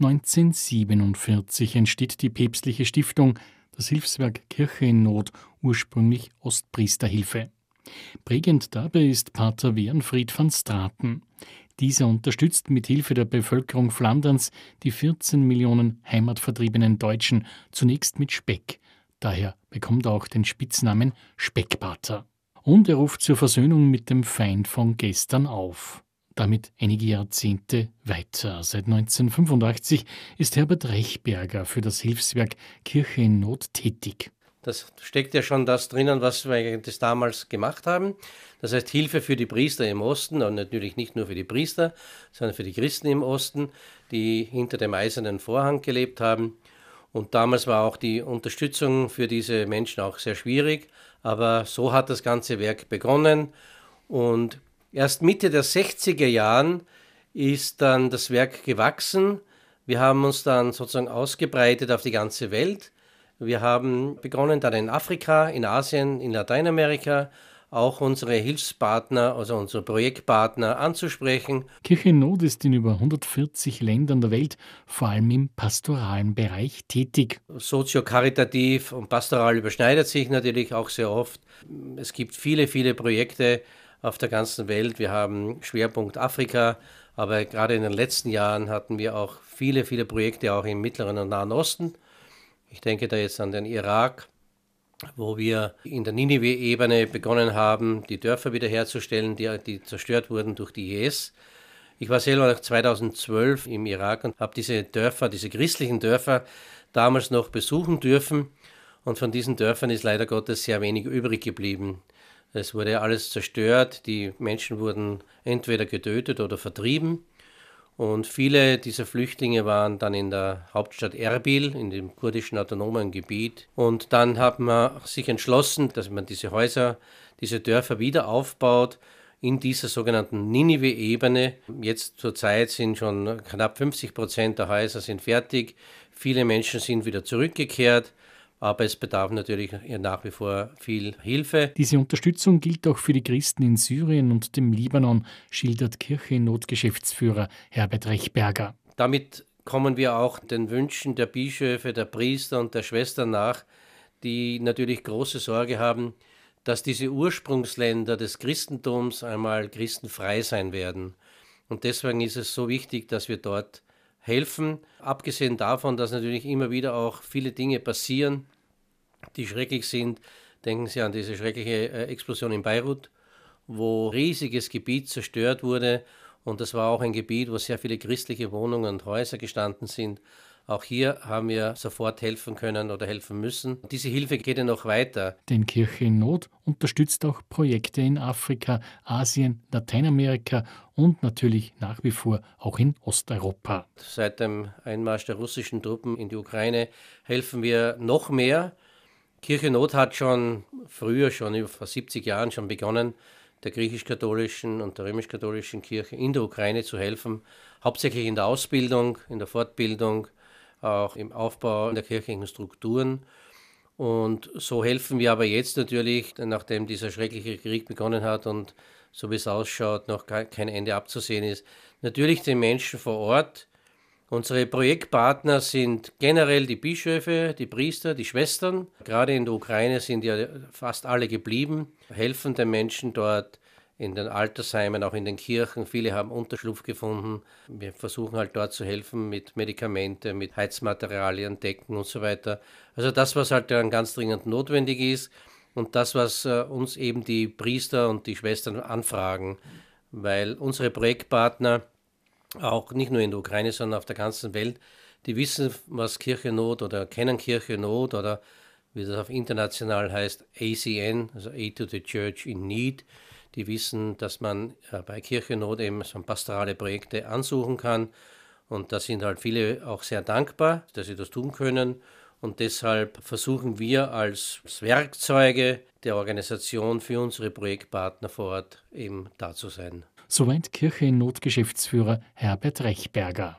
1947 entsteht die päpstliche Stiftung, das Hilfswerk Kirche in Not, ursprünglich Ostpriesterhilfe. Prägend dabei ist Pater Wernfried van Straten. Dieser unterstützt mit Hilfe der Bevölkerung Flanderns die 14 Millionen heimatvertriebenen Deutschen zunächst mit Speck. Daher bekommt er auch den Spitznamen Speckpater. Und er ruft zur Versöhnung mit dem Feind von gestern auf damit einige Jahrzehnte weiter. Seit 1985 ist Herbert Rechberger für das Hilfswerk Kirche in Not tätig. Das steckt ja schon das drinnen, was wir das damals gemacht haben. Das heißt Hilfe für die Priester im Osten und natürlich nicht nur für die Priester, sondern für die Christen im Osten, die hinter dem eisernen Vorhang gelebt haben. Und damals war auch die Unterstützung für diese Menschen auch sehr schwierig. Aber so hat das ganze Werk begonnen. Und Erst Mitte der 60er Jahren ist dann das Werk gewachsen. Wir haben uns dann sozusagen ausgebreitet auf die ganze Welt. Wir haben begonnen dann in Afrika, in Asien, in Lateinamerika auch unsere Hilfspartner, also unsere Projektpartner anzusprechen. Kirche Not ist in über 140 Ländern der Welt vor allem im pastoralen Bereich tätig. Sozio-karitativ und pastoral überschneidet sich natürlich auch sehr oft. Es gibt viele, viele Projekte, auf der ganzen Welt. Wir haben Schwerpunkt Afrika, aber gerade in den letzten Jahren hatten wir auch viele, viele Projekte auch im Mittleren und Nahen Osten. Ich denke da jetzt an den Irak, wo wir in der Ninive-Ebene begonnen haben, die Dörfer wiederherzustellen, die, die zerstört wurden durch die IS. Ich war selber 2012 im Irak und habe diese Dörfer, diese christlichen Dörfer damals noch besuchen dürfen. Und von diesen Dörfern ist leider Gottes sehr wenig übrig geblieben. Es wurde alles zerstört, die Menschen wurden entweder getötet oder vertrieben. Und viele dieser Flüchtlinge waren dann in der Hauptstadt Erbil, in dem kurdischen autonomen Gebiet. Und dann hat man sich entschlossen, dass man diese Häuser, diese Dörfer wieder aufbaut in dieser sogenannten Ninive-Ebene. Jetzt zurzeit sind schon knapp 50 Prozent der Häuser sind fertig. Viele Menschen sind wieder zurückgekehrt aber es bedarf natürlich nach wie vor viel Hilfe. Diese Unterstützung gilt auch für die Christen in Syrien und dem Libanon, schildert Kirche in Notgeschäftsführer Herbert Rechberger. Damit kommen wir auch den Wünschen der Bischöfe, der Priester und der Schwestern nach, die natürlich große Sorge haben, dass diese Ursprungsländer des Christentums einmal christenfrei sein werden. Und deswegen ist es so wichtig, dass wir dort helfen. Abgesehen davon, dass natürlich immer wieder auch viele Dinge passieren, die schrecklich sind. Denken Sie an diese schreckliche äh, Explosion in Beirut, wo riesiges Gebiet zerstört wurde. Und das war auch ein Gebiet, wo sehr viele christliche Wohnungen und Häuser gestanden sind. Auch hier haben wir sofort helfen können oder helfen müssen. Diese Hilfe geht ja noch weiter. Denn Kirche in Not unterstützt auch Projekte in Afrika, Asien, Lateinamerika und natürlich nach wie vor auch in Osteuropa. Seit dem Einmarsch der russischen Truppen in die Ukraine helfen wir noch mehr. Kirche Not hat schon früher, schon vor 70 Jahren schon begonnen, der griechisch-katholischen und der römisch-katholischen Kirche in der Ukraine zu helfen, hauptsächlich in der Ausbildung, in der Fortbildung, auch im Aufbau der kirchlichen Strukturen. Und so helfen wir aber jetzt natürlich, nachdem dieser schreckliche Krieg begonnen hat und so wie es ausschaut, noch kein Ende abzusehen ist, natürlich den Menschen vor Ort. Unsere Projektpartner sind generell die Bischöfe, die Priester, die Schwestern. Gerade in der Ukraine sind ja fast alle geblieben, helfen den Menschen dort in den Altersheimen, auch in den Kirchen. Viele haben Unterschlupf gefunden. Wir versuchen halt dort zu helfen mit Medikamente, mit Heizmaterialien, Decken und so weiter. Also das, was halt dann ganz dringend notwendig ist und das, was äh, uns eben die Priester und die Schwestern anfragen, weil unsere Projektpartner auch nicht nur in der Ukraine, sondern auf der ganzen Welt, die wissen, was Kirchennot oder kennen Kirchennot oder wie das auf international heißt, ACN, also Aid to the Church in Need die wissen, dass man äh, bei Kirchennot eben so pastorale Projekte ansuchen kann. Und da sind halt viele auch sehr dankbar, dass sie das tun können. Und deshalb versuchen wir als Werkzeuge der Organisation für unsere Projektpartner vor Ort eben da zu sein. Soweit Kirche in Not Geschäftsführer Herbert Rechberger.